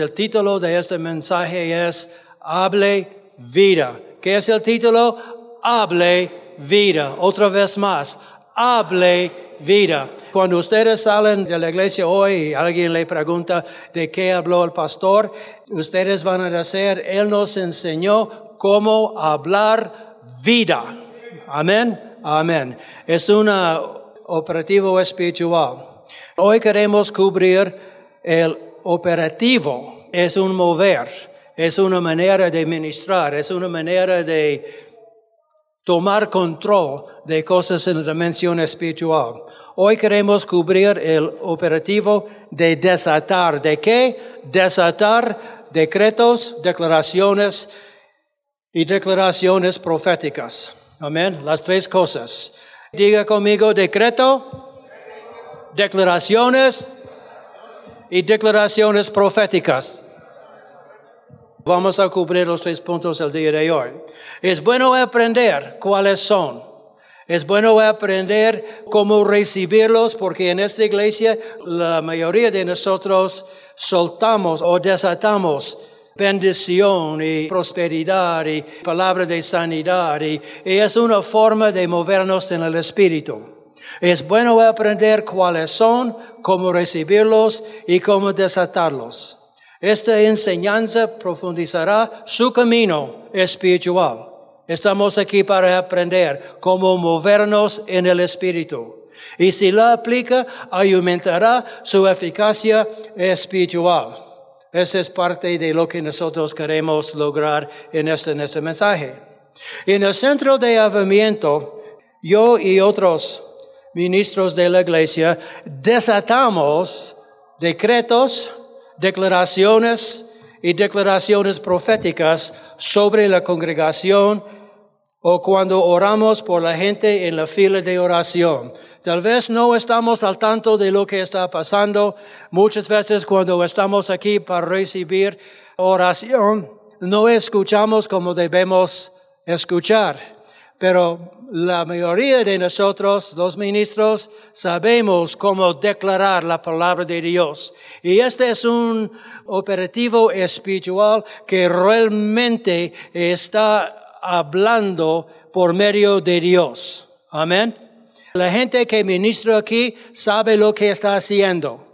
El título de este mensaje es Hable vida. ¿Qué es el título? Hable vida. Otra vez más, hable vida. Cuando ustedes salen de la iglesia hoy y alguien le pregunta de qué habló el pastor, ustedes van a decir, Él nos enseñó cómo hablar vida. Amén. Amén. Es un operativo espiritual. Hoy queremos cubrir el operativo, es un mover, es una manera de ministrar, es una manera de tomar control de cosas en la dimensión espiritual. Hoy queremos cubrir el operativo de desatar. ¿De qué? Desatar decretos, declaraciones y declaraciones proféticas. Amén. Las tres cosas. Diga conmigo decreto, declaraciones y declaraciones proféticas. Vamos a cubrir los tres puntos el día de hoy. Es bueno aprender cuáles son. Es bueno aprender cómo recibirlos porque en esta iglesia la mayoría de nosotros soltamos o desatamos bendición y prosperidad y palabra de sanidad y, y es una forma de movernos en el espíritu. Es bueno aprender cuáles son, cómo recibirlos y cómo desatarlos. Esta enseñanza profundizará su camino espiritual. Estamos aquí para aprender cómo movernos en el espíritu. Y si la aplica, aumentará su eficacia espiritual. Esa es parte de lo que nosotros queremos lograr en este, en este mensaje. En el centro de avivamiento, yo y otros ministros de la iglesia, desatamos decretos, declaraciones y declaraciones proféticas sobre la congregación o cuando oramos por la gente en la fila de oración. Tal vez no estamos al tanto de lo que está pasando. Muchas veces cuando estamos aquí para recibir oración, no escuchamos como debemos escuchar. Pero la mayoría de nosotros, los ministros, sabemos cómo declarar la palabra de Dios. Y este es un operativo espiritual que realmente está hablando por medio de Dios. Amén. La gente que ministra aquí sabe lo que está haciendo.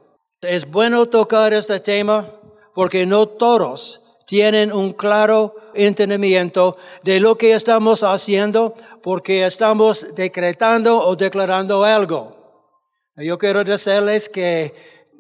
Es bueno tocar este tema porque no todos tienen un claro entendimiento de lo que estamos haciendo porque estamos decretando o declarando algo. Yo quiero decirles que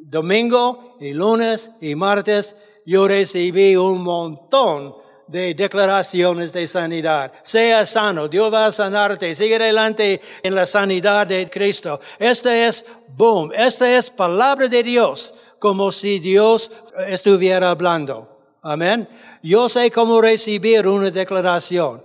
domingo y lunes y martes yo recibí un montón de declaraciones de sanidad. Sea sano, Dios va a sanarte, sigue adelante en la sanidad de Cristo. Este es, boom, esta es palabra de Dios, como si Dios estuviera hablando. Amén. Yo sé cómo recibir una declaración.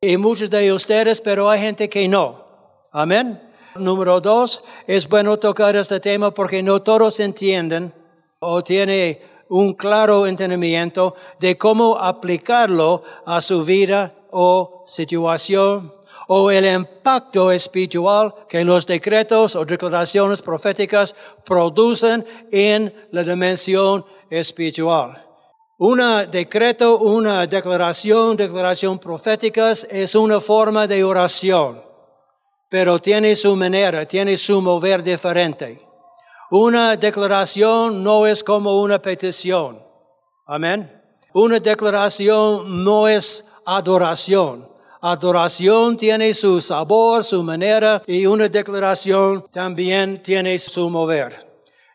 Y muchos de ustedes, pero hay gente que no. Amén. Número dos, es bueno tocar este tema porque no todos entienden o tienen un claro entendimiento de cómo aplicarlo a su vida o situación o el impacto espiritual que los decretos o declaraciones proféticas producen en la dimensión espiritual. Un decreto, una declaración, declaración proféticas es una forma de oración, pero tiene su manera, tiene su mover diferente. Una declaración no es como una petición. Amén. Una declaración no es adoración. Adoración tiene su sabor, su manera y una declaración también tiene su mover.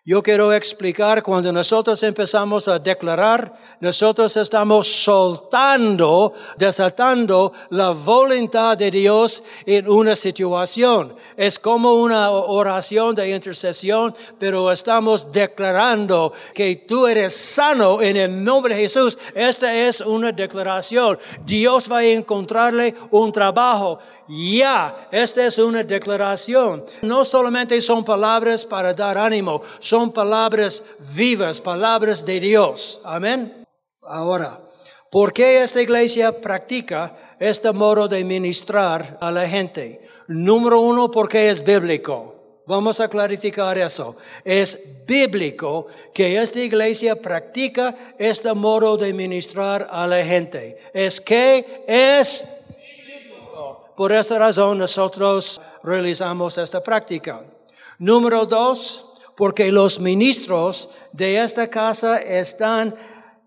Yo quiero explicar, cuando nosotros empezamos a declarar, nosotros estamos soltando, desatando la voluntad de Dios en una situación. Es como una oración de intercesión, pero estamos declarando que tú eres sano en el nombre de Jesús. Esta es una declaración. Dios va a encontrarle un trabajo ya, esta es una declaración. No solamente son palabras para dar ánimo, son palabras vivas, palabras de Dios. Amén. Ahora, ¿por qué esta iglesia practica este modo de ministrar a la gente? Número uno, porque es bíblico. Vamos a clarificar eso. Es bíblico que esta iglesia practica este modo de ministrar a la gente. Es que es. Por esta razón nosotros realizamos esta práctica. Número dos, porque los ministros de esta casa están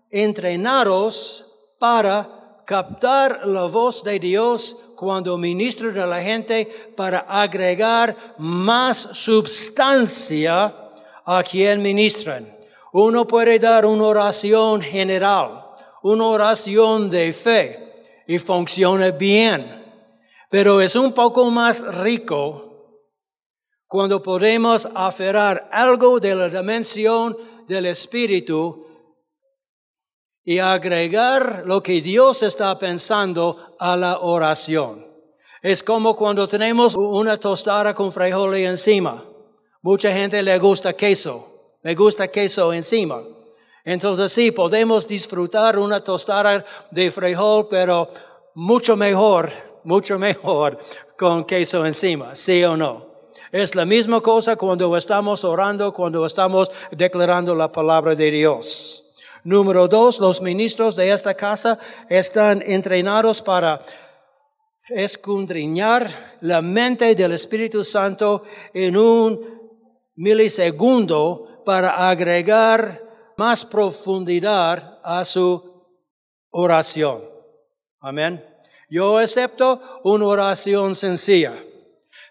entrenados para captar la voz de Dios cuando ministran a la gente para agregar más substancia a quien ministran. Uno puede dar una oración general, una oración de fe y funciona bien, pero es un poco más rico cuando podemos aferrar algo de la dimensión del Espíritu y agregar lo que Dios está pensando a la oración. Es como cuando tenemos una tostada con frijoles encima. Mucha gente le gusta queso, le gusta queso encima. Entonces sí, podemos disfrutar una tostada de frijol, pero mucho mejor, mucho mejor con queso encima, ¿sí o no? Es la misma cosa cuando estamos orando, cuando estamos declarando la palabra de Dios. Número dos, los ministros de esta casa están entrenados para escudriñar la mente del Espíritu Santo en un milisegundo para agregar más profundidad a su oración. Amén. Yo acepto una oración sencilla.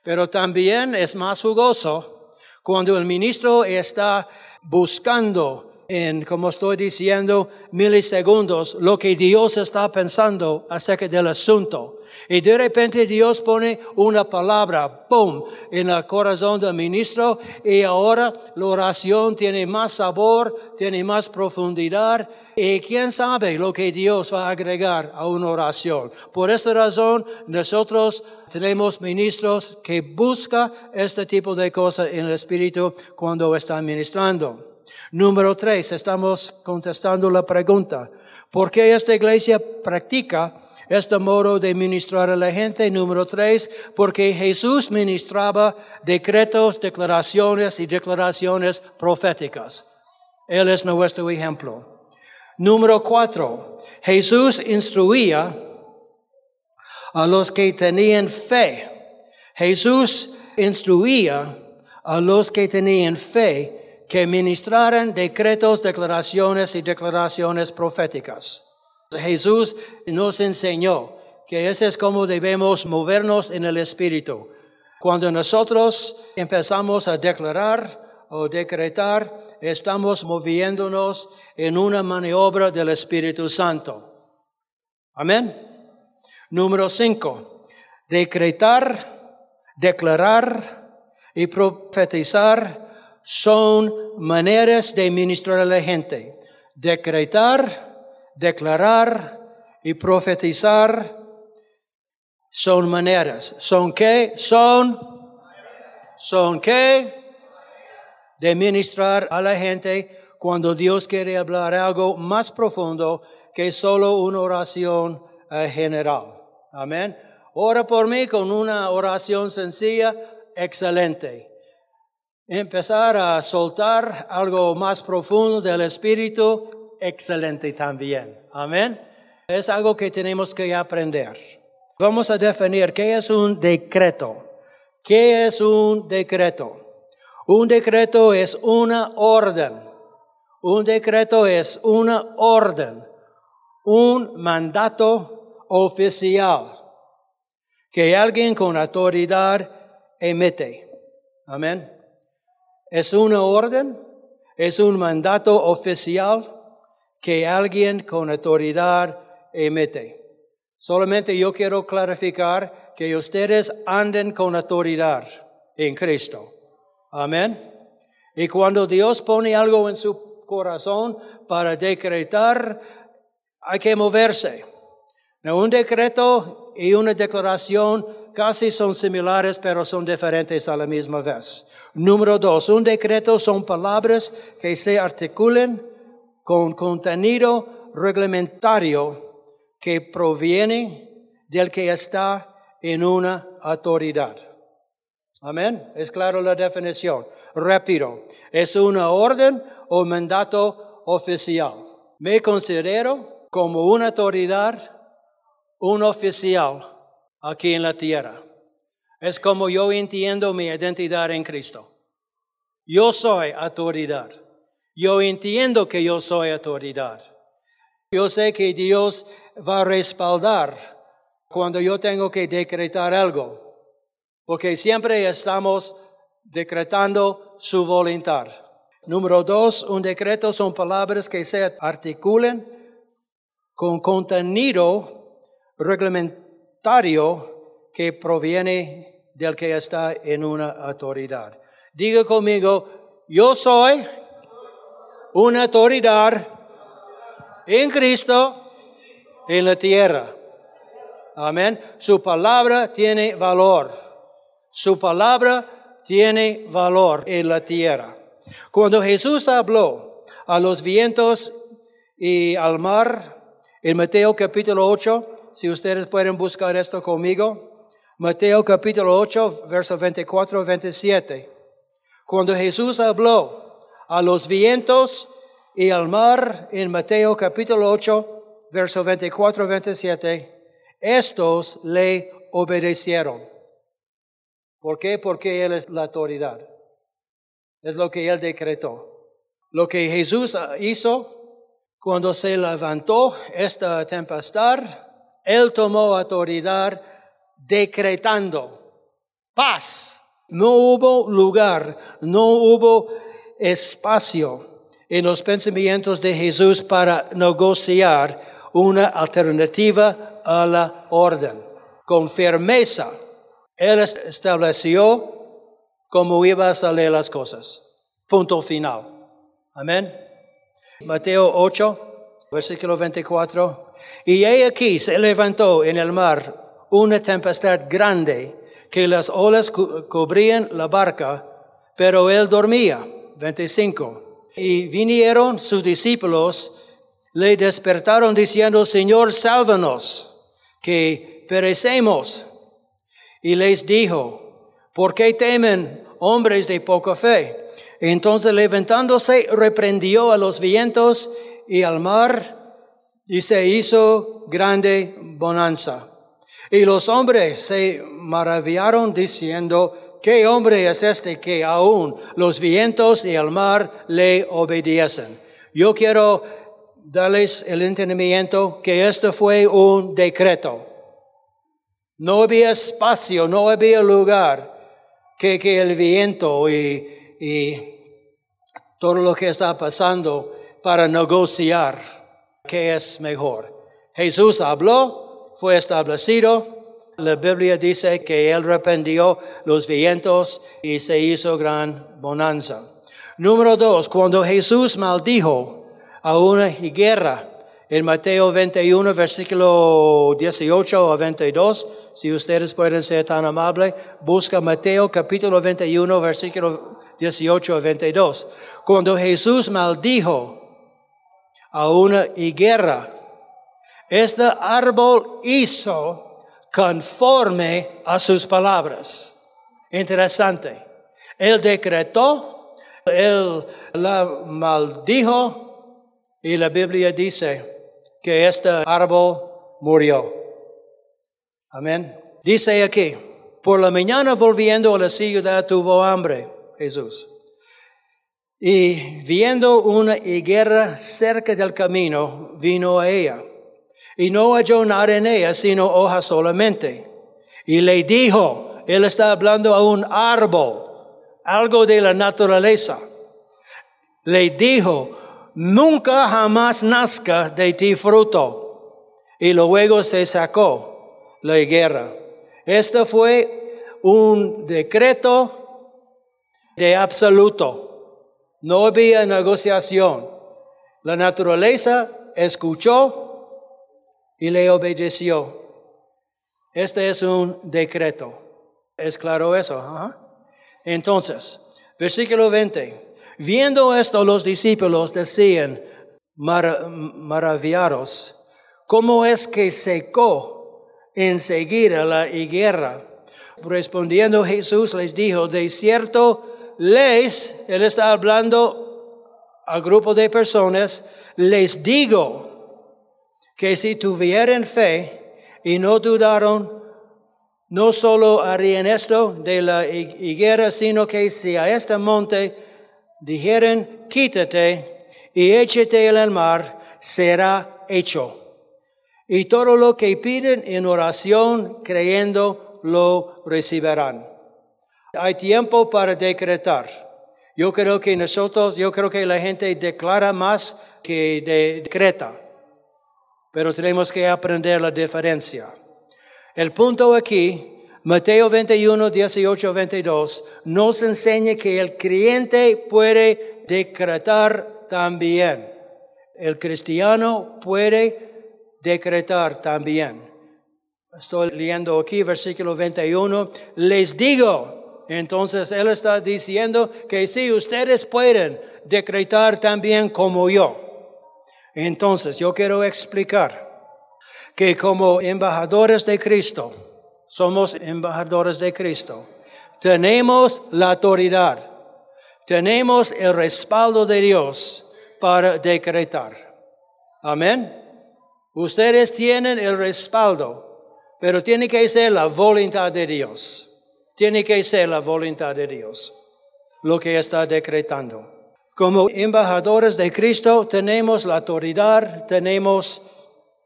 Pero también es más jugoso cuando el ministro está buscando en, como estoy diciendo, milisegundos lo que Dios está pensando acerca del asunto. Y de repente Dios pone una palabra, ¡pum!, en el corazón del ministro y ahora la oración tiene más sabor, tiene más profundidad y quién sabe lo que Dios va a agregar a una oración. Por esta razón, nosotros tenemos ministros que buscan este tipo de cosas en el Espíritu cuando están ministrando. Número tres, estamos contestando la pregunta. ¿Por qué esta iglesia practica este modo de ministrar a la gente? Número tres, porque Jesús ministraba decretos, declaraciones y declaraciones proféticas. Él es nuestro ejemplo. Número cuatro, Jesús instruía a los que tenían fe. Jesús instruía a los que tenían fe que ministraran decretos, declaraciones y declaraciones proféticas. Jesús nos enseñó que ese es como debemos movernos en el Espíritu. Cuando nosotros empezamos a declarar o decretar, estamos moviéndonos en una maniobra del Espíritu Santo. Amén. Número cinco, decretar, declarar y profetizar son maneras de ministrar a la gente. Decretar, declarar y profetizar son maneras. ¿Son qué? Son. ¿Son qué? De ministrar a la gente cuando Dios quiere hablar algo más profundo que solo una oración eh, general. Amén. Ora por mí con una oración sencilla, excelente. Empezar a soltar algo más profundo del Espíritu, excelente también. Amén. Es algo que tenemos que aprender. Vamos a definir qué es un decreto. ¿Qué es un decreto? Un decreto es una orden. Un decreto es una orden, un mandato oficial que alguien con autoridad emite. Amén. Es una orden, es un mandato oficial que alguien con autoridad emite. Solamente yo quiero clarificar que ustedes anden con autoridad en Cristo. Amén. Y cuando Dios pone algo en su corazón para decretar, hay que moverse. Un decreto y una declaración casi son similares, pero son diferentes a la misma vez. Número dos, un decreto son palabras que se articulen con contenido reglamentario que proviene del que está en una autoridad. Amén. Es claro la definición. Repito, es una orden o mandato oficial. Me considero como una autoridad, un oficial aquí en la tierra. Es como yo entiendo mi identidad en Cristo. Yo soy autoridad. Yo entiendo que yo soy autoridad. Yo sé que Dios va a respaldar cuando yo tengo que decretar algo, porque siempre estamos decretando su voluntad. Número dos, un decreto son palabras que se articulen con contenido reglamentario que proviene del que está en una autoridad. Diga conmigo, yo soy una autoridad en Cristo en la tierra. Amén. Su palabra tiene valor. Su palabra tiene valor en la tierra. Cuando Jesús habló a los vientos y al mar, en Mateo capítulo 8, si ustedes pueden buscar esto conmigo, Mateo capítulo 8, versos 24 y 27. Cuando Jesús habló a los vientos y al mar en Mateo capítulo 8, versos 24 y 27, estos le obedecieron. ¿Por qué? Porque Él es la autoridad. Es lo que Él decretó. Lo que Jesús hizo cuando se levantó esta tempestad, Él tomó autoridad decretando paz. No hubo lugar, no hubo espacio en los pensamientos de Jesús para negociar una alternativa a la orden. Con firmeza, Él estableció cómo iba a salir las cosas. Punto final. Amén. Mateo 8, versículo 24. Y aquí se levantó en el mar una tempestad grande que las olas cubrían la barca, pero él dormía. 25. Y vinieron sus discípulos, le despertaron diciendo, Señor, sálvanos que perecemos. Y les dijo, ¿por qué temen hombres de poca fe? Entonces levantándose, reprendió a los vientos y al mar y se hizo grande bonanza. Y los hombres se maravillaron diciendo, ¿qué hombre es este que aún los vientos y el mar le obedecen? Yo quiero darles el entendimiento que esto fue un decreto. No había espacio, no había lugar que, que el viento y, y todo lo que está pasando para negociar qué es mejor. Jesús habló, fue establecido. La Biblia dice que él reprendió los vientos y se hizo gran bonanza. Número dos, cuando Jesús maldijo a una guerra. En Mateo 21, versículo 18 a 22, si ustedes pueden ser tan amables, busca Mateo capítulo 21, versículo 18 a 22. Cuando Jesús maldijo a una higuera, este árbol hizo conforme a sus palabras. Interesante. Él decretó, él la maldijo, y la Biblia dice que este árbol murió. Amén. Dice aquí, por la mañana volviendo a la ciudad tuvo hambre Jesús. Y viendo una higuera cerca del camino, vino a ella. Y no halló nada en ella, sino hojas solamente. Y le dijo, él está hablando a un árbol, algo de la naturaleza. Le dijo, nunca jamás nazca de ti fruto. Y luego se sacó la higuera. Esto fue un decreto de absoluto. No había negociación. La naturaleza escuchó y le obedeció. Este es un decreto. ¿Es claro eso? Entonces, versículo 20. Viendo esto los discípulos decían, maravillados, ¿cómo es que secó enseguida la higuera? Respondiendo Jesús les dijo, de cierto les, él está hablando al grupo de personas, les digo que si tuvieran fe y no dudaron, no solo harían esto de la higuera, sino que si a este monte dijeran, quítate y échate en el mar, será hecho. Y todo lo que piden en oración, creyendo, lo recibirán. Hay tiempo para decretar. Yo creo que nosotros, yo creo que la gente declara más que decreta. Pero tenemos que aprender la diferencia. El punto aquí, Mateo 21, 18, 22, nos enseña que el creyente puede decretar también. El cristiano puede decretar también. Estoy leyendo aquí versículo 21. Les digo, entonces él está diciendo que si ustedes pueden decretar también como yo. Entonces yo quiero explicar que como embajadores de Cristo, somos embajadores de Cristo, tenemos la autoridad, tenemos el respaldo de Dios para decretar. Amén. Ustedes tienen el respaldo, pero tiene que ser la voluntad de Dios. Tiene que ser la voluntad de Dios lo que está decretando. Como embajadores de Cristo tenemos la autoridad, tenemos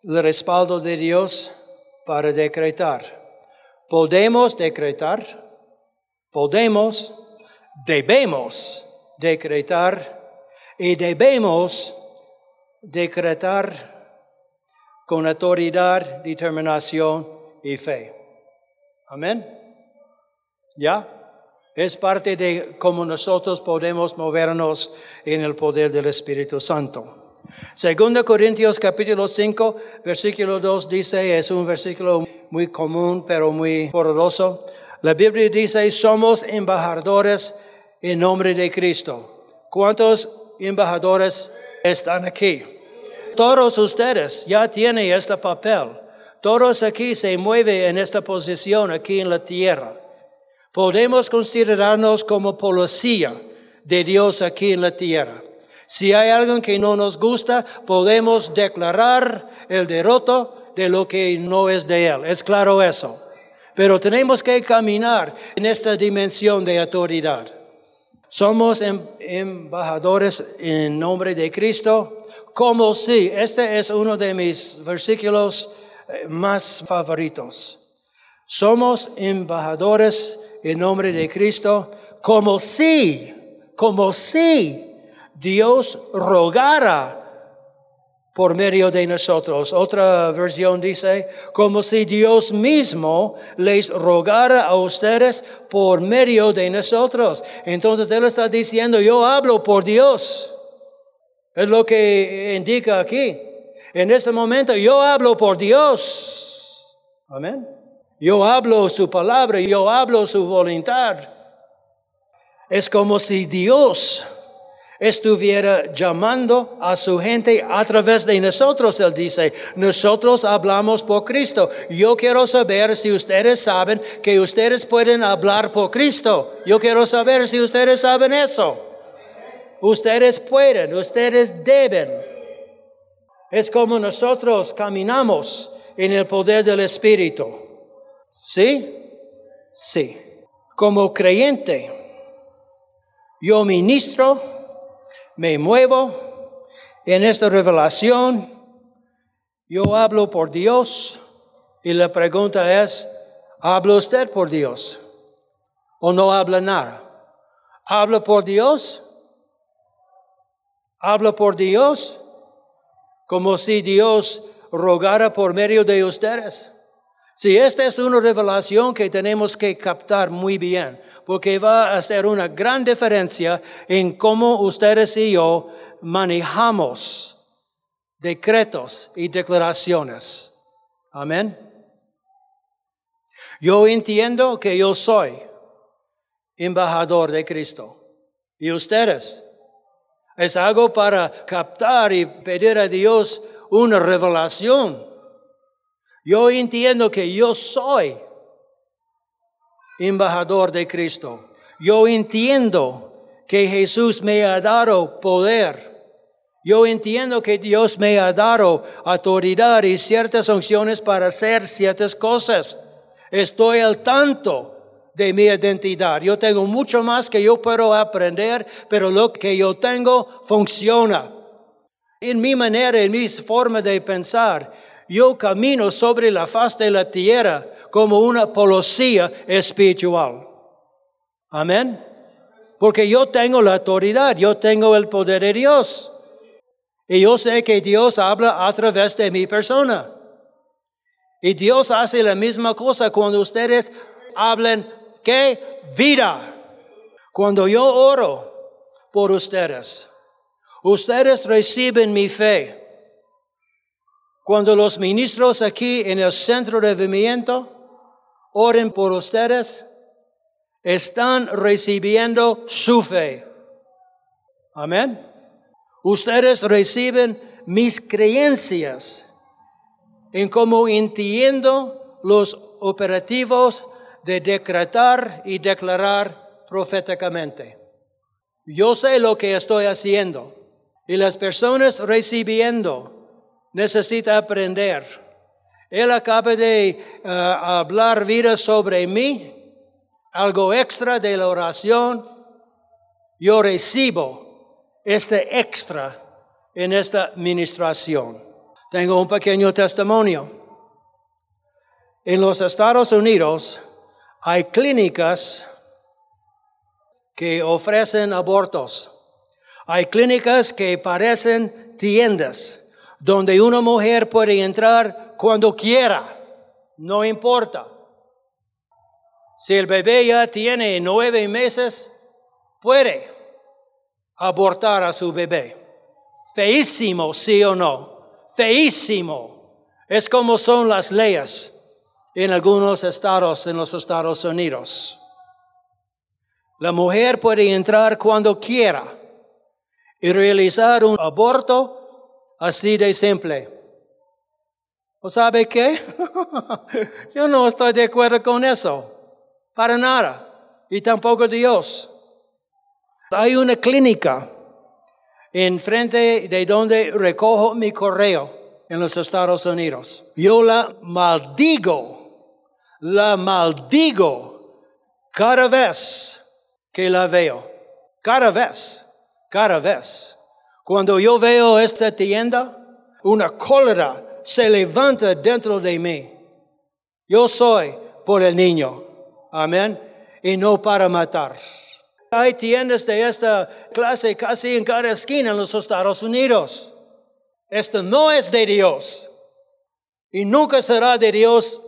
el respaldo de Dios para decretar. Podemos decretar, podemos, debemos decretar y debemos decretar con autoridad, determinación y fe. Amén. ¿Ya? Es parte de cómo nosotros podemos movernos en el poder del Espíritu Santo. Segunda Corintios capítulo 5, versículo 2 dice, es un versículo muy común pero muy poderoso. La Biblia dice, somos embajadores en nombre de Cristo. ¿Cuántos embajadores están aquí? Todos ustedes ya tienen este papel. Todos aquí se mueven en esta posición aquí en la tierra. Podemos considerarnos como policía de Dios aquí en la tierra. Si hay algo que no nos gusta, podemos declarar el derroto de lo que no es de Él. Es claro eso. Pero tenemos que caminar en esta dimensión de autoridad. Somos em, embajadores en nombre de Cristo, como si, este es uno de mis versículos eh, más favoritos. Somos embajadores en nombre de Cristo, como si, como si Dios rogara por medio de nosotros. Otra versión dice, como si Dios mismo les rogara a ustedes por medio de nosotros. Entonces Él está diciendo, yo hablo por Dios. Es lo que indica aquí. En este momento yo hablo por Dios. Amén. Yo hablo su palabra, yo hablo su voluntad. Es como si Dios estuviera llamando a su gente a través de nosotros. Él dice, nosotros hablamos por Cristo. Yo quiero saber si ustedes saben que ustedes pueden hablar por Cristo. Yo quiero saber si ustedes saben eso. Ustedes pueden, ustedes deben. Es como nosotros caminamos en el poder del Espíritu. ¿Sí? Sí. Como creyente, yo ministro me muevo en esta revelación, yo hablo por Dios y la pregunta es, ¿habla usted por Dios o no habla nada? ¿Habla por Dios? ¿Habla por Dios? Como si Dios rogara por medio de ustedes. Si esta es una revelación que tenemos que captar muy bien, porque va a hacer una gran diferencia en cómo ustedes y yo manejamos decretos y declaraciones. Amén. Yo entiendo que yo soy embajador de Cristo. ¿Y ustedes? Es algo para captar y pedir a Dios una revelación. Yo entiendo que yo soy embajador de Cristo. Yo entiendo que Jesús me ha dado poder. Yo entiendo que Dios me ha dado autoridad y ciertas unciones para hacer ciertas cosas. Estoy al tanto de mi identidad. Yo tengo mucho más que yo puedo aprender, pero lo que yo tengo funciona. En mi manera, en mi forma de pensar, yo camino sobre la faz de la tierra como una policía espiritual. Amén. Porque yo tengo la autoridad, yo tengo el poder de Dios. Y yo sé que Dios habla a través de mi persona. Y Dios hace la misma cosa cuando ustedes hablan que vida. Cuando yo oro por ustedes, ustedes reciben mi fe. Cuando los ministros aquí en el centro de vivimiento oren por ustedes, están recibiendo su fe. Amén. Ustedes reciben mis creencias en cómo entiendo los operativos de decretar y declarar proféticamente. Yo sé lo que estoy haciendo y las personas recibiendo necesitan aprender. Él acaba de eh, hablar vida sobre mí, algo extra de la oración. Yo recibo este extra en esta ministración. Tengo un pequeño testimonio. En los Estados Unidos hay clínicas que ofrecen abortos. Hay clínicas que parecen tiendas donde una mujer puede entrar cuando quiera, no importa. Si el bebé ya tiene nueve meses, puede abortar a su bebé. Feísimo, sí o no feísimo. Es como son las leyes en algunos estados en los Estados Unidos. La mujer puede entrar cuando quiera y realizar un aborto así de simple. ¿O sabe qué? Yo no estoy de acuerdo con eso. Para nada. Y tampoco Dios. Hay una clínica enfrente de donde recojo mi correo en los Estados Unidos. Yo la maldigo, la maldigo cada vez que la veo. Cada vez, cada vez. Cuando yo veo esta tienda, una cólera se levanta dentro de mí. Yo soy por el niño. Amén. Y no para matar. Hay tiendas de esta clase casi en cada esquina en los Estados Unidos. Esto no es de Dios. Y nunca será de Dios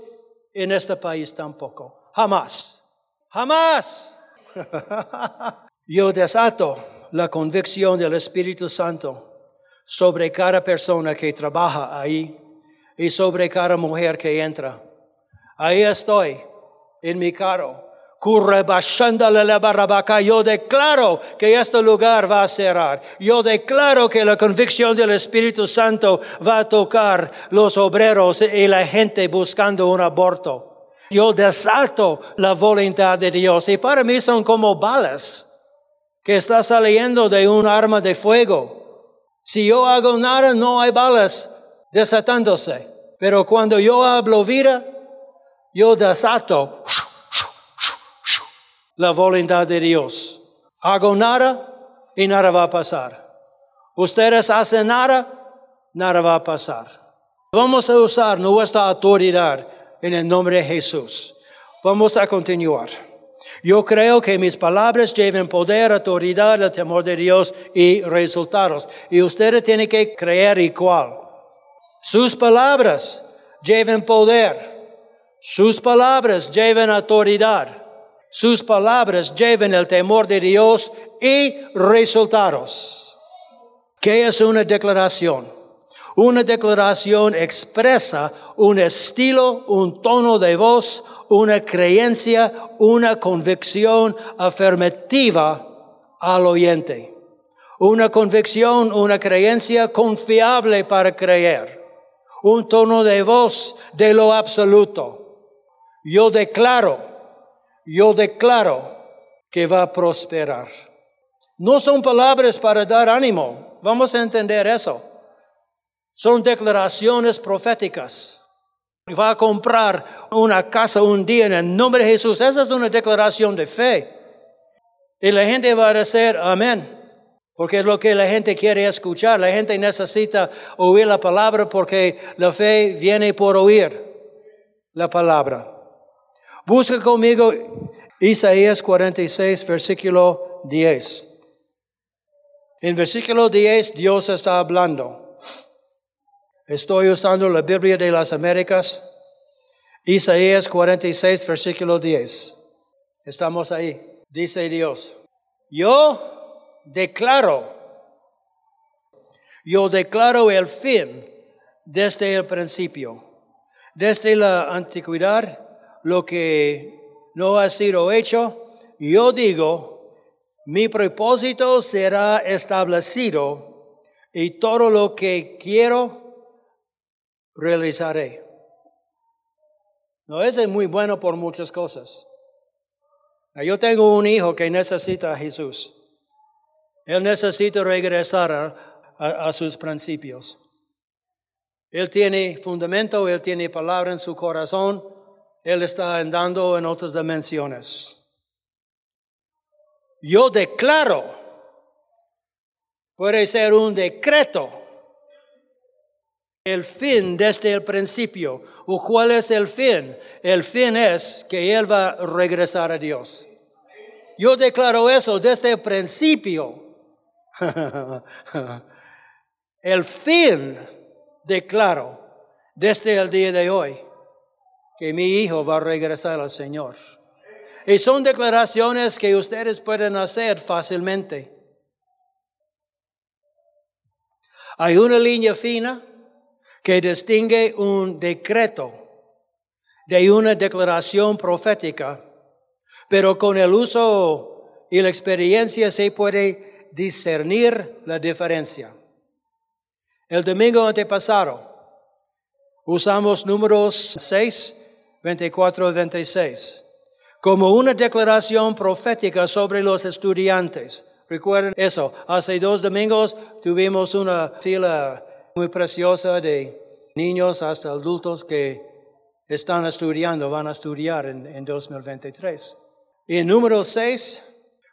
en este país tampoco. Jamás. Jamás. Yo desato la convicción del Espíritu Santo sobre cada persona que trabaja ahí y sobre cada mujer que entra. Ahí estoy en mi carro yo declaro que este lugar va a cerrar. Yo declaro que la convicción del Espíritu Santo va a tocar los obreros y la gente buscando un aborto. Yo desato la voluntad de Dios y para mí son como balas que está saliendo de un arma de fuego. Si yo hago nada, no hay balas desatándose. Pero cuando yo hablo vida, yo desato la voluntad de Dios. Hago nada y nada va a pasar. Ustedes hacen nada, nada va a pasar. Vamos a usar nuestra autoridad en el nombre de Jesús. Vamos a continuar. Yo creo que mis palabras lleven poder, autoridad, el temor de Dios y resultados. Y ustedes tienen que creer igual. Sus palabras lleven poder. Sus palabras lleven autoridad. Sus palabras lleven el temor de Dios y resultados. ¿Qué es una declaración? Una declaración expresa un estilo, un tono de voz, una creencia, una convicción afirmativa al oyente. Una convicción, una creencia confiable para creer. Un tono de voz de lo absoluto. Yo declaro yo declaro que va a prosperar. No son palabras para dar ánimo. Vamos a entender eso. Son declaraciones proféticas. Va a comprar una casa un día en el nombre de Jesús. Esa es una declaración de fe. Y la gente va a decir amén. Porque es lo que la gente quiere escuchar. La gente necesita oír la palabra porque la fe viene por oír la palabra. Busca conmigo Isaías 46, versículo 10. En versículo 10 Dios está hablando. Estoy usando la Biblia de las Américas. Isaías 46, versículo 10. Estamos ahí. Dice Dios, yo declaro, yo declaro el fin desde el principio, desde la antigüedad, lo que no ha sido hecho, yo digo, mi propósito será establecido y todo lo que quiero realizaré. No, es muy bueno por muchas cosas. Yo tengo un hijo que necesita a Jesús. Él necesita regresar a, sus principios. Él tiene fundamento, él tiene palabra en su corazón, él está andando en otras dimensiones yo declaro, puede ser un decreto, el fin desde el principio. ¿O cuál es el fin? El fin es que Él va a regresar a Dios. Yo declaro eso desde el principio. el fin declaro desde el día de hoy que mi hijo va a regresar al Señor. Y son declaraciones que ustedes pueden hacer fácilmente. Hay una línea fina que distingue un decreto de una declaración profética, pero con el uso y la experiencia se puede discernir la diferencia. El domingo antepasado usamos números 6, 24 y 26 como una declaración profética sobre los estudiantes. Recuerden eso, hace dos domingos tuvimos una fila muy preciosa de niños hasta adultos que están estudiando, van a estudiar en, 2023. Y en número seis,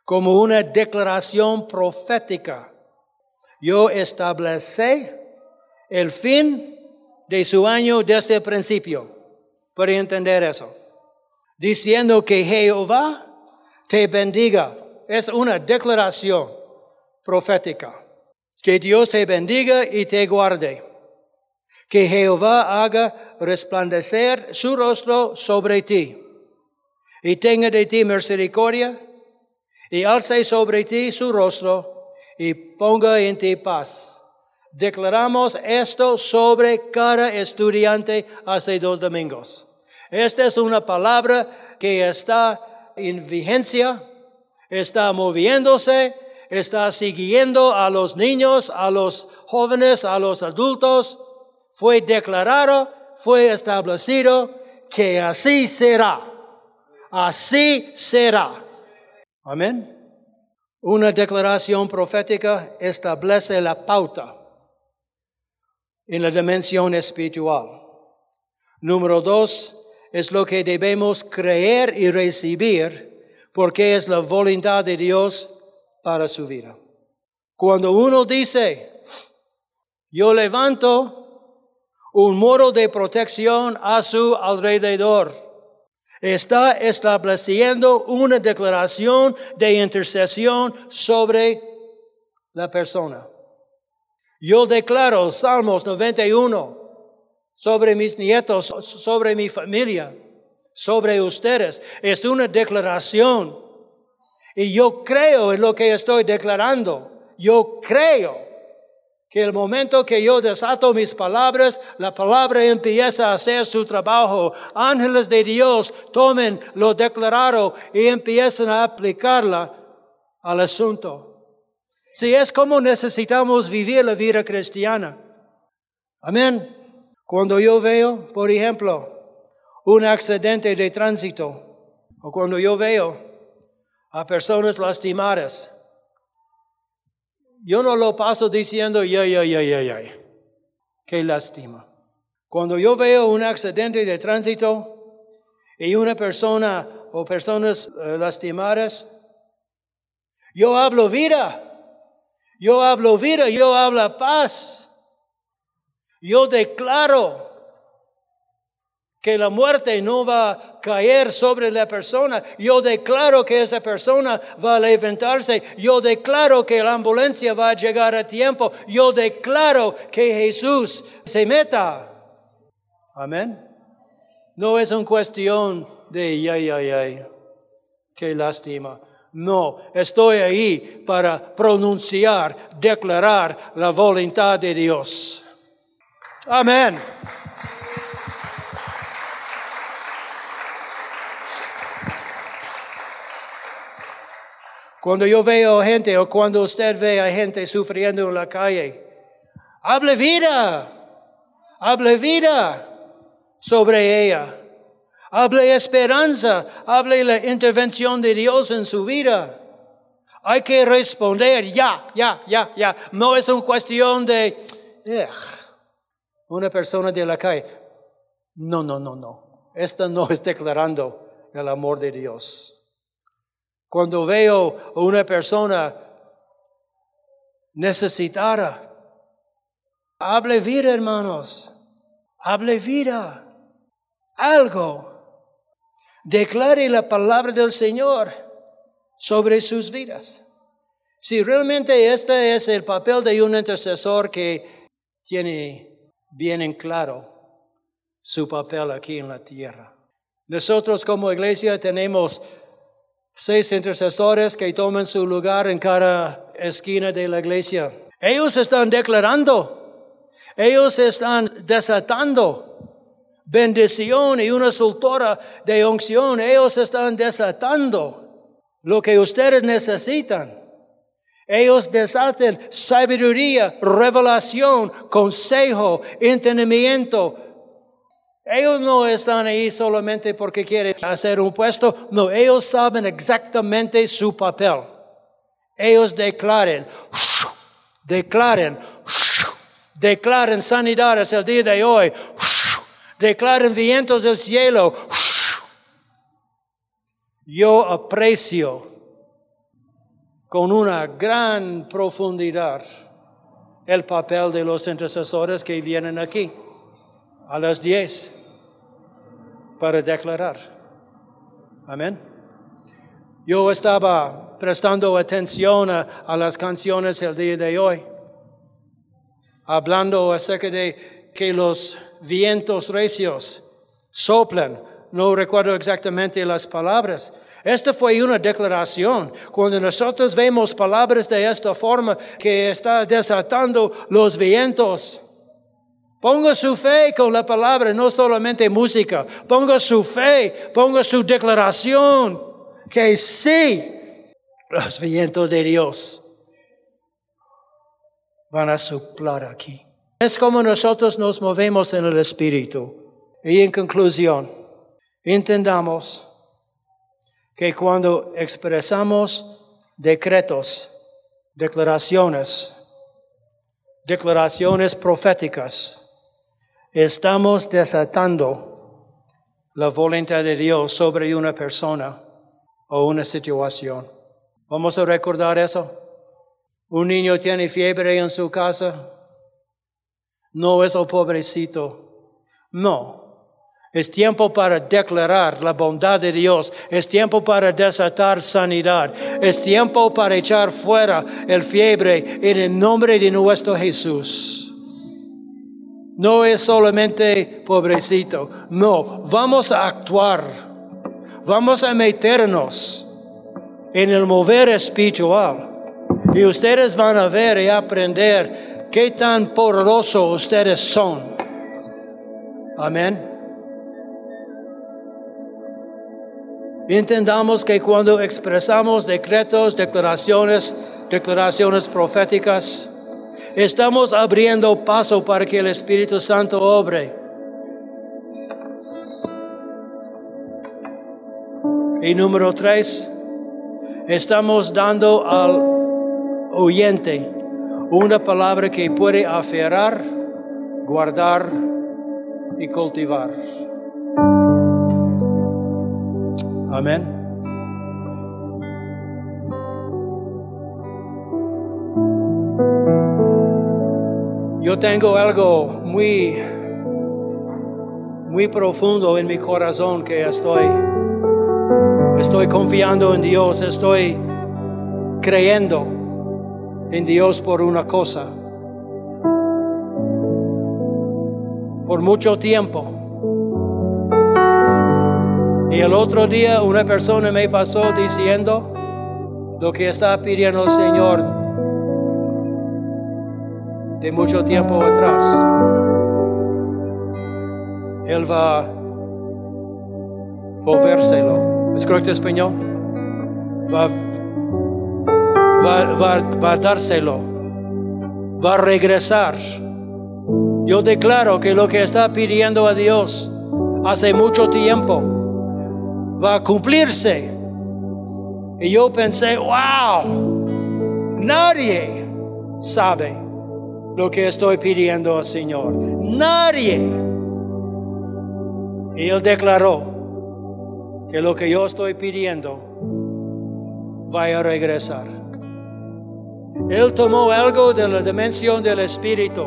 como una declaración profética, yo establecí el fin de su año desde el principio. Puede entender eso diciendo que Jehová te bendiga. Es una declaración profética. Que Dios te bendiga y te guarde. Que Jehová haga resplandecer su rostro sobre ti y tenga de ti misericordia y alce sobre ti su rostro y ponga en ti paz. Declaramos esto sobre cada estudiante hace dos domingos. Esta es una palabra que está en vigencia, está moviéndose, está siguiendo a los niños, a los jóvenes, a los adultos. Fue declarado, fue establecido que así será. Así será. Amén. Una declaración profética establece la pauta en la dimensión espiritual. Número dos, es lo que debemos creer y recibir porque es la voluntad de Dios para su vida. Cuando uno dice, yo levanto un muro de protección a su alrededor, está estableciendo una declaración de intercesión sobre la persona. Yo declaro Salmos 91, sobre mis nietos, sobre mi familia, sobre ustedes. Es una declaración. Y yo creo en lo que estoy declarando. Yo creo que el momento que yo desato mis palabras, la palabra empieza a hacer su trabajo. Ángeles de Dios tomen lo declarado y empiezan a aplicarla al asunto. Si es como necesitamos vivir la vida cristiana. Amén. Cuando yo veo, por ejemplo, un accidente de tránsito, o cuando yo veo a personas lastimadas, yo no lo paso diciendo, ya, ya, ya, ya, ya, qué lástima. Cuando yo veo un accidente de tránsito y una persona o personas eh, lastimadas, yo hablo vida, yo hablo vida, yo hablo paz. Yo declaro que la muerte no va a caer sobre la persona. Yo declaro que esa persona va a levantarse. Yo declaro que la ambulancia va a llegar a tiempo. Yo declaro que Jesús se meta. Amén. No es una cuestión de ay, ay, ay. Qué lástima. No, estoy ahí para pronunciar, declarar la voluntad de Dios. Amén. Cuando yo veo gente o cuando usted ve a gente sufriendo en la calle, hable vida, hable vida sobre ella. Hable esperanza, hable la intervención de Dios en su vida. Hay que responder ya, ya, ya, ya. No es una cuestión de una persona de la calle. No, no, no, no. Esta no es declarando el amor de Dios. Cuando veo a una persona necesitada, hable vida, hermanos. Hable vida. Algo. Declare la palabra del Señor sobre sus vidas. Si realmente este es el papel de un intercesor que tiene bien en claro su papel aquí en la tierra. Nosotros como iglesia tenemos seis intercesores que toman su lugar en cada esquina de la iglesia. Ellos están declarando, ellos están desatando bendición y una soltura de unción. Ellos están desatando lo que ustedes necesitan. Ellos desaten sabiduría, revelación, consejo, entendimiento, ellos no están ahí solamente porque quieren hacer un puesto, no, ellos saben exactamente su papel. Ellos declaren, declaren, declaren sanidades el día de hoy, declaren vientos del cielo. Yo aprecio con una gran profundidad el papel de los intercesores que vienen aquí a las 10 para declarar. Amén. Yo estaba prestando atención a, las canciones el día de hoy, hablando acerca de que los vientos recios soplan. No recuerdo exactamente las palabras. Esta fue una declaración. Cuando nosotros vemos palabras de esta forma que está desatando los vientos, Ponga su fe con la palabra, no solamente música. Ponga su fe, ponga su declaración que sí, los vientos de Dios van a soplar aquí. Es como nosotros nos movemos en el Espíritu. Y en conclusión, entendamos que cuando expresamos decretos, declaraciones, declaraciones proféticas, estamos desatando la voluntad de Dios sobre una persona o una situación. Vamos a recordar eso. Un niño tiene fiebre en su casa. No es el pobrecito. No. Es tiempo para declarar la bondad de Dios. Es tiempo para desatar sanidad. Es tiempo para echar fuera el fiebre en el nombre de nuestro Jesús. No es solamente pobrecito, no, vamos a actuar, vamos a meternos en el mover espiritual. Y ustedes van a ver y aprender qué tan poderosos ustedes son. Amén. Entendamos que cuando expresamos decretos, declaraciones, declaraciones proféticas, Estamos abriendo paso para que el Espíritu Santo obre. Y número tres, estamos dando al oyente una palabra que puede aferrar, guardar y cultivar. Amén. Yo tengo algo muy, muy profundo en mi corazón que estoy, estoy confiando en Dios, estoy creyendo en Dios por una cosa. Por mucho tiempo. Y el otro día una persona me pasó diciendo lo que está pidiendo el Señor de mucho tiempo atrás. Él va a volvérselo. ¿Es correcto español? Va, va, va, va a dárselo. Va a regresar. Yo declaro que lo que está pidiendo a Dios hace mucho tiempo va a cumplirse. Y yo pensé, wow, nadie sabe lo que estoy pidiendo al Señor. Nadie. Y Él declaró que lo que yo estoy pidiendo va a regresar. Él tomó algo de la dimensión del Espíritu.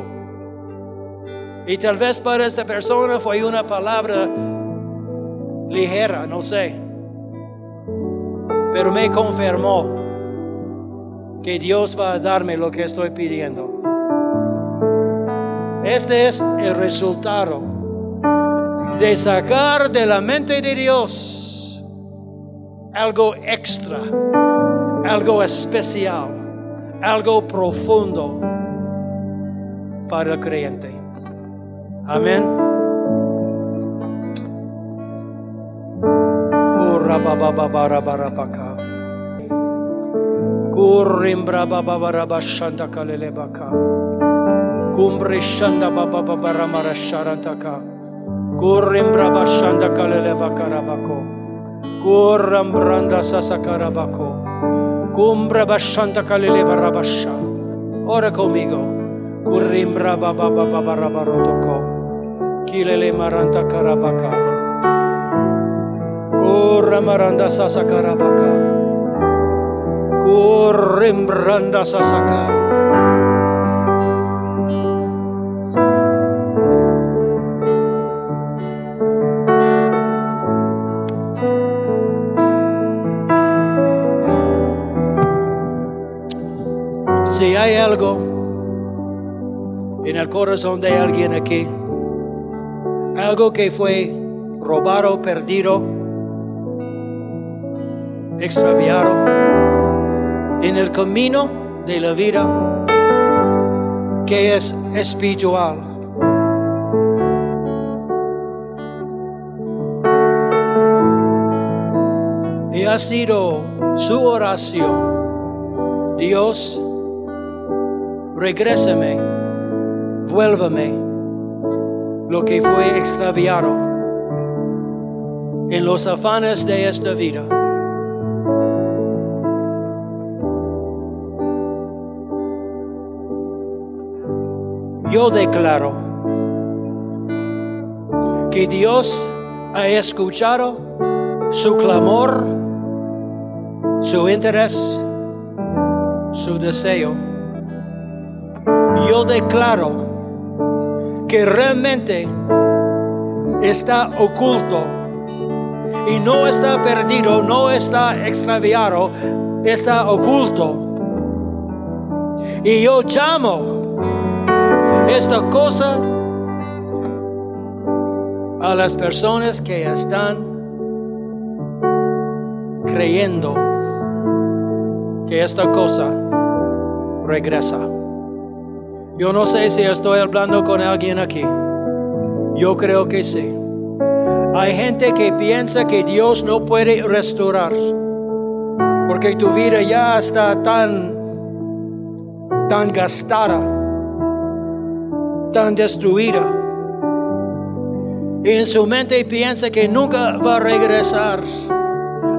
Y tal vez para esta persona fue una palabra ligera, no sé. Pero me confirmó que Dios va a darme lo que estoy pidiendo. Este es el resultado de sacar de la mente de Dios algo extra, algo especial, algo profundo para el creyente. Amén. Baba Cumbre shanda baba baba ramara sharantaka. Kurrim braba shanda kalele bakarabako. Kurram branda sasakarabako. Cumbra bashanda kalele barabasha. Ora conmigo. Kurrim braba baba baba rabarotoko. Maranta karabaka. Kurra maranda sasakarabaka. Kurrim branda algo en el corazón de alguien aquí, algo que fue robado, perdido, extraviado en el camino de la vida que es espiritual. Y ha sido su oración. Dios, regrésame, vuélvame lo que fue extraviado en los afanes de esta vida. Yo declaro que Dios ha escuchado su clamor, su interés, su deseo yo declaro que realmente está oculto y no está perdido, no está extraviado, está oculto. Y yo llamo esta cosa a las personas que están creyendo que esta cosa regresa. Yo no sé si estoy hablando con alguien aquí. Yo creo que sí. Hay gente que piensa que Dios no puede restaurar. Porque tu vida ya está tan, tan gastada, tan destruida. Y en su mente piensa que nunca va a regresar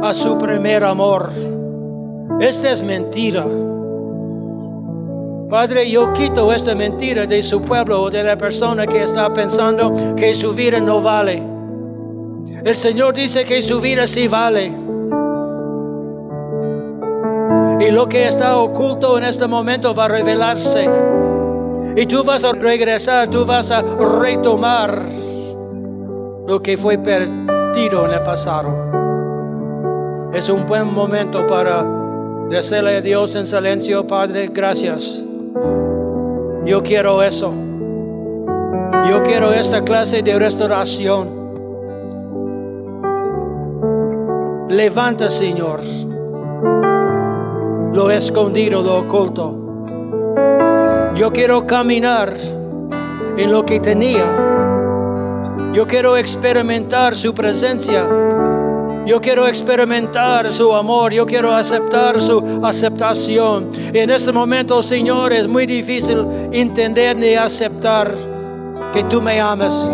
a su primer amor. Esta es mentira. Padre, yo quito esta mentira de su pueblo o de la persona que está pensando que su vida no vale. El Señor dice que su vida sí vale. Y lo que está oculto en este momento va a revelarse. Y tú vas a regresar, tú vas a retomar lo que fue perdido en el pasado. Es un buen momento para decirle a Dios en silencio, Padre, gracias. Yo quiero eso. Yo quiero esta clase de restauración. Levanta, Señor, lo escondido, lo oculto. Yo quiero caminar en lo que tenía. Yo quiero experimentar su presencia. Yo quiero experimentar su amor, yo quiero aceptar su aceptación. en este momento, Señor, es muy difícil entender ni aceptar que tú me amas.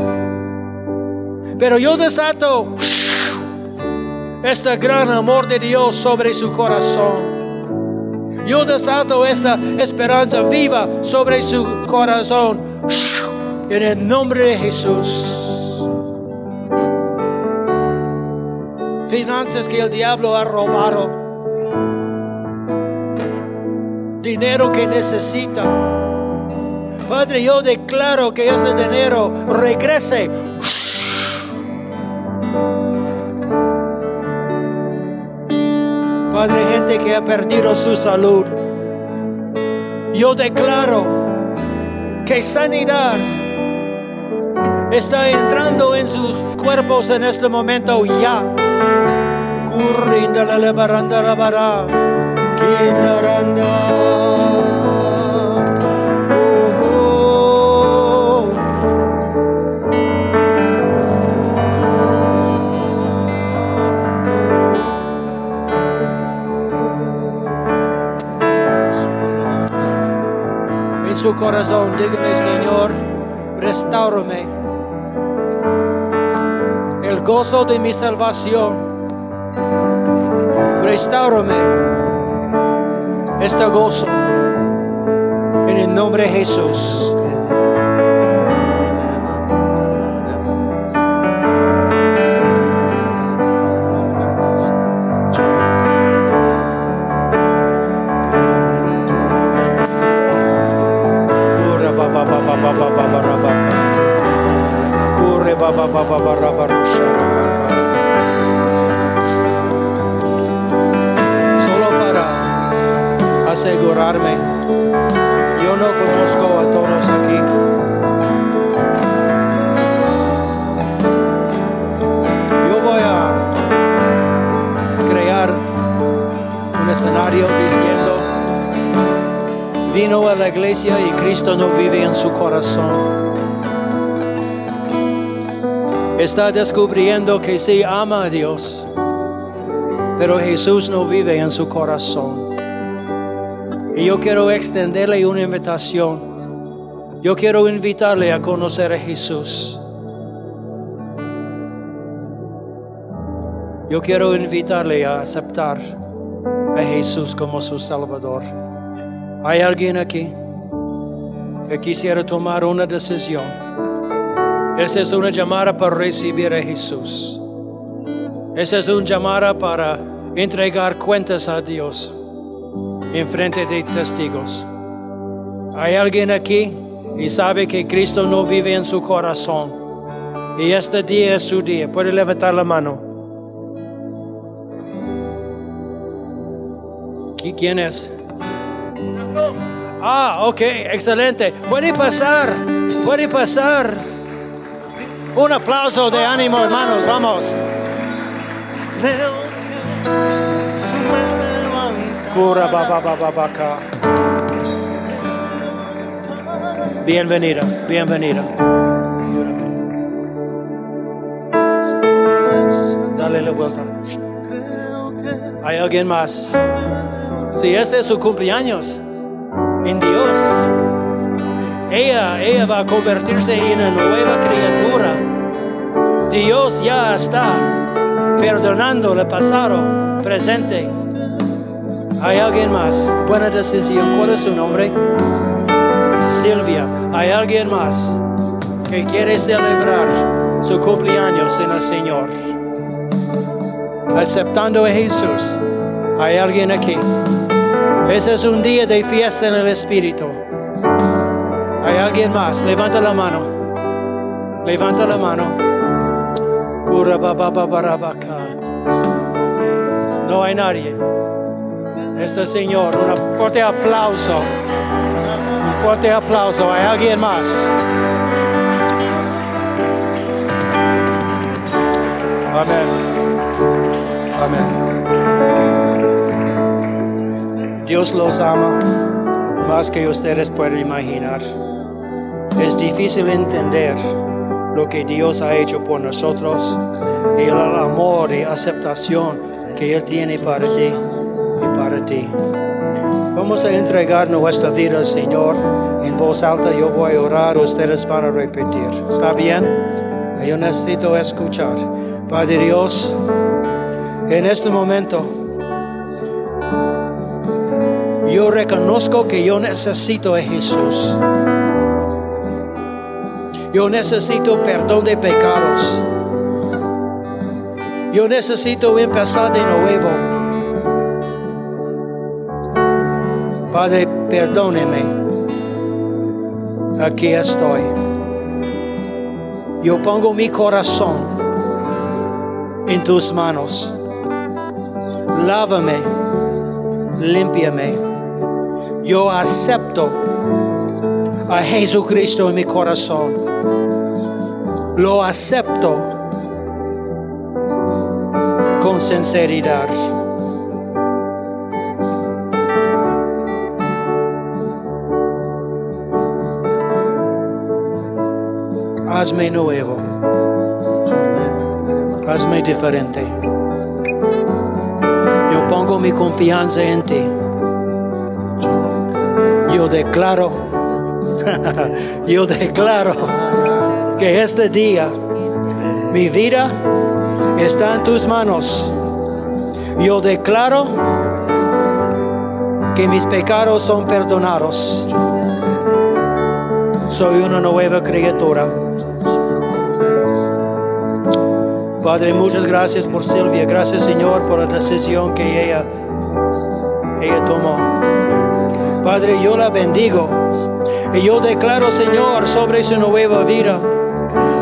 Pero yo desato este gran amor de Dios sobre su corazón. Yo desato esta esperanza viva sobre su corazón. En el nombre de Jesús. Finanzas que el diablo ha robado, dinero que necesita. Padre, yo declaro que ese dinero regrese. Padre, gente que ha perdido su salud. Yo declaro que sanidad está entrando en sus cuerpos en este momento ya. Currinda la lebaranda la bara, En su corazón, dígale Señor, restaurame el gozo de mi salvación. Restaurame este gozo en el nombre de Jesús. Solo asegurarme, yo no conozco a todos aquí. Yo voy a crear un escenario diciendo, vino a la iglesia y Cristo no vive en su corazón. Está descubriendo que sí ama a Dios, pero Jesús no vive en su corazón. Y yo quiero extenderle una invitación. Yo quiero invitarle a conocer a Jesús. Yo quiero invitarle a aceptar a Jesús como su Salvador. ¿Hay alguien aquí que quisiera tomar una decisión? Esa es una llamada para recibir a Jesús. Esa es una llamada para entregar cuentas a Dios en frente de testigos. Hay alguien aquí y sabe que Cristo no vive en su corazón. Y este día es su día. Puede levantar la mano. ¿Quién es? Ah, ok, excelente. Puede pasar, puede pasar. Un aplauso de ánimo, hermanos, vamos. Bienvenida, bienvenida. Dale la vuelta. ¿Hay alguien más? Si este es su cumpleaños en Dios, ella, ella va a convertirse en una nueva criatura. Dios ya está perdonando el pasado, presente. ¿Hay alguien más? Buena decisión. ¿Cuál es su nombre? Silvia. ¿Hay alguien más que quiere celebrar su cumpleaños en el Señor? Aceptando a Jesús. ¿Hay alguien aquí? Ese es un día de fiesta en el Espíritu. ¿Hay alguien más? Levanta la mano. Levanta la mano. No hay nadie. Este Señor, un fuerte aplauso. Un fuerte aplauso. ¿Hay alguien más? Amén. Amén. Dios los ama más que ustedes pueden imaginar. Es difícil entender lo que Dios ha hecho por nosotros y el amor y aceptación que Él tiene para ti y para ti. Vamos a entregar nuestra vida al Señor. En voz alta yo voy a orar, ustedes van a repetir. ¿Está bien? Yo necesito escuchar. Padre Dios, en este momento, yo reconozco que yo necesito a Jesús. Yo necesito perdón de pecados. Yo necesito empezar de nuevo. Padre, perdóneme. Aquí estoy. Yo pongo mi corazón en tus manos. Lávame, límpiame. Yo acepto a Jesucristo en mi corazón. Lo acepto con sinceridad. Hazme nuevo. Hazme diferente. Yo pongo mi confianza en ti. Yo declaro, yo declaro que este día mi vida está en tus manos. Yo declaro que mis pecados son perdonados. Soy una nueva criatura. Padre, muchas gracias por Silvia. Gracias, Señor, por la decisión que ella, ella tomó. Padre, yo la bendigo. Y yo declaro, Señor, sobre su nueva vida.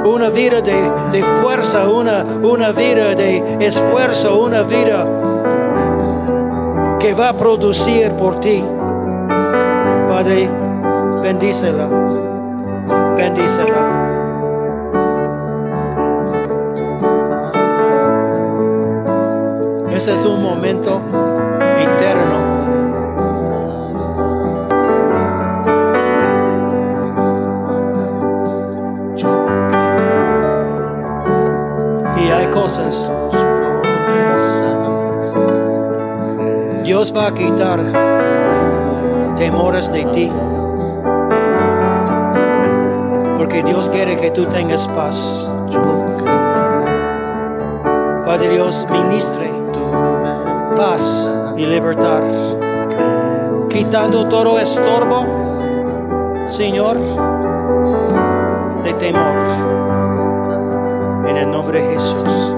Una vida de, de fuerza, una, una vida de esfuerzo, una vida que va a producir por ti. Padre, bendícela. Bendícela. Ese es un momento Dios va a quitar temores de ti. Porque Dios quiere que tú tengas paz. Padre Dios, ministre paz y libertad. Quitando todo estorbo, Señor, de temor. En el nombre de Jesús.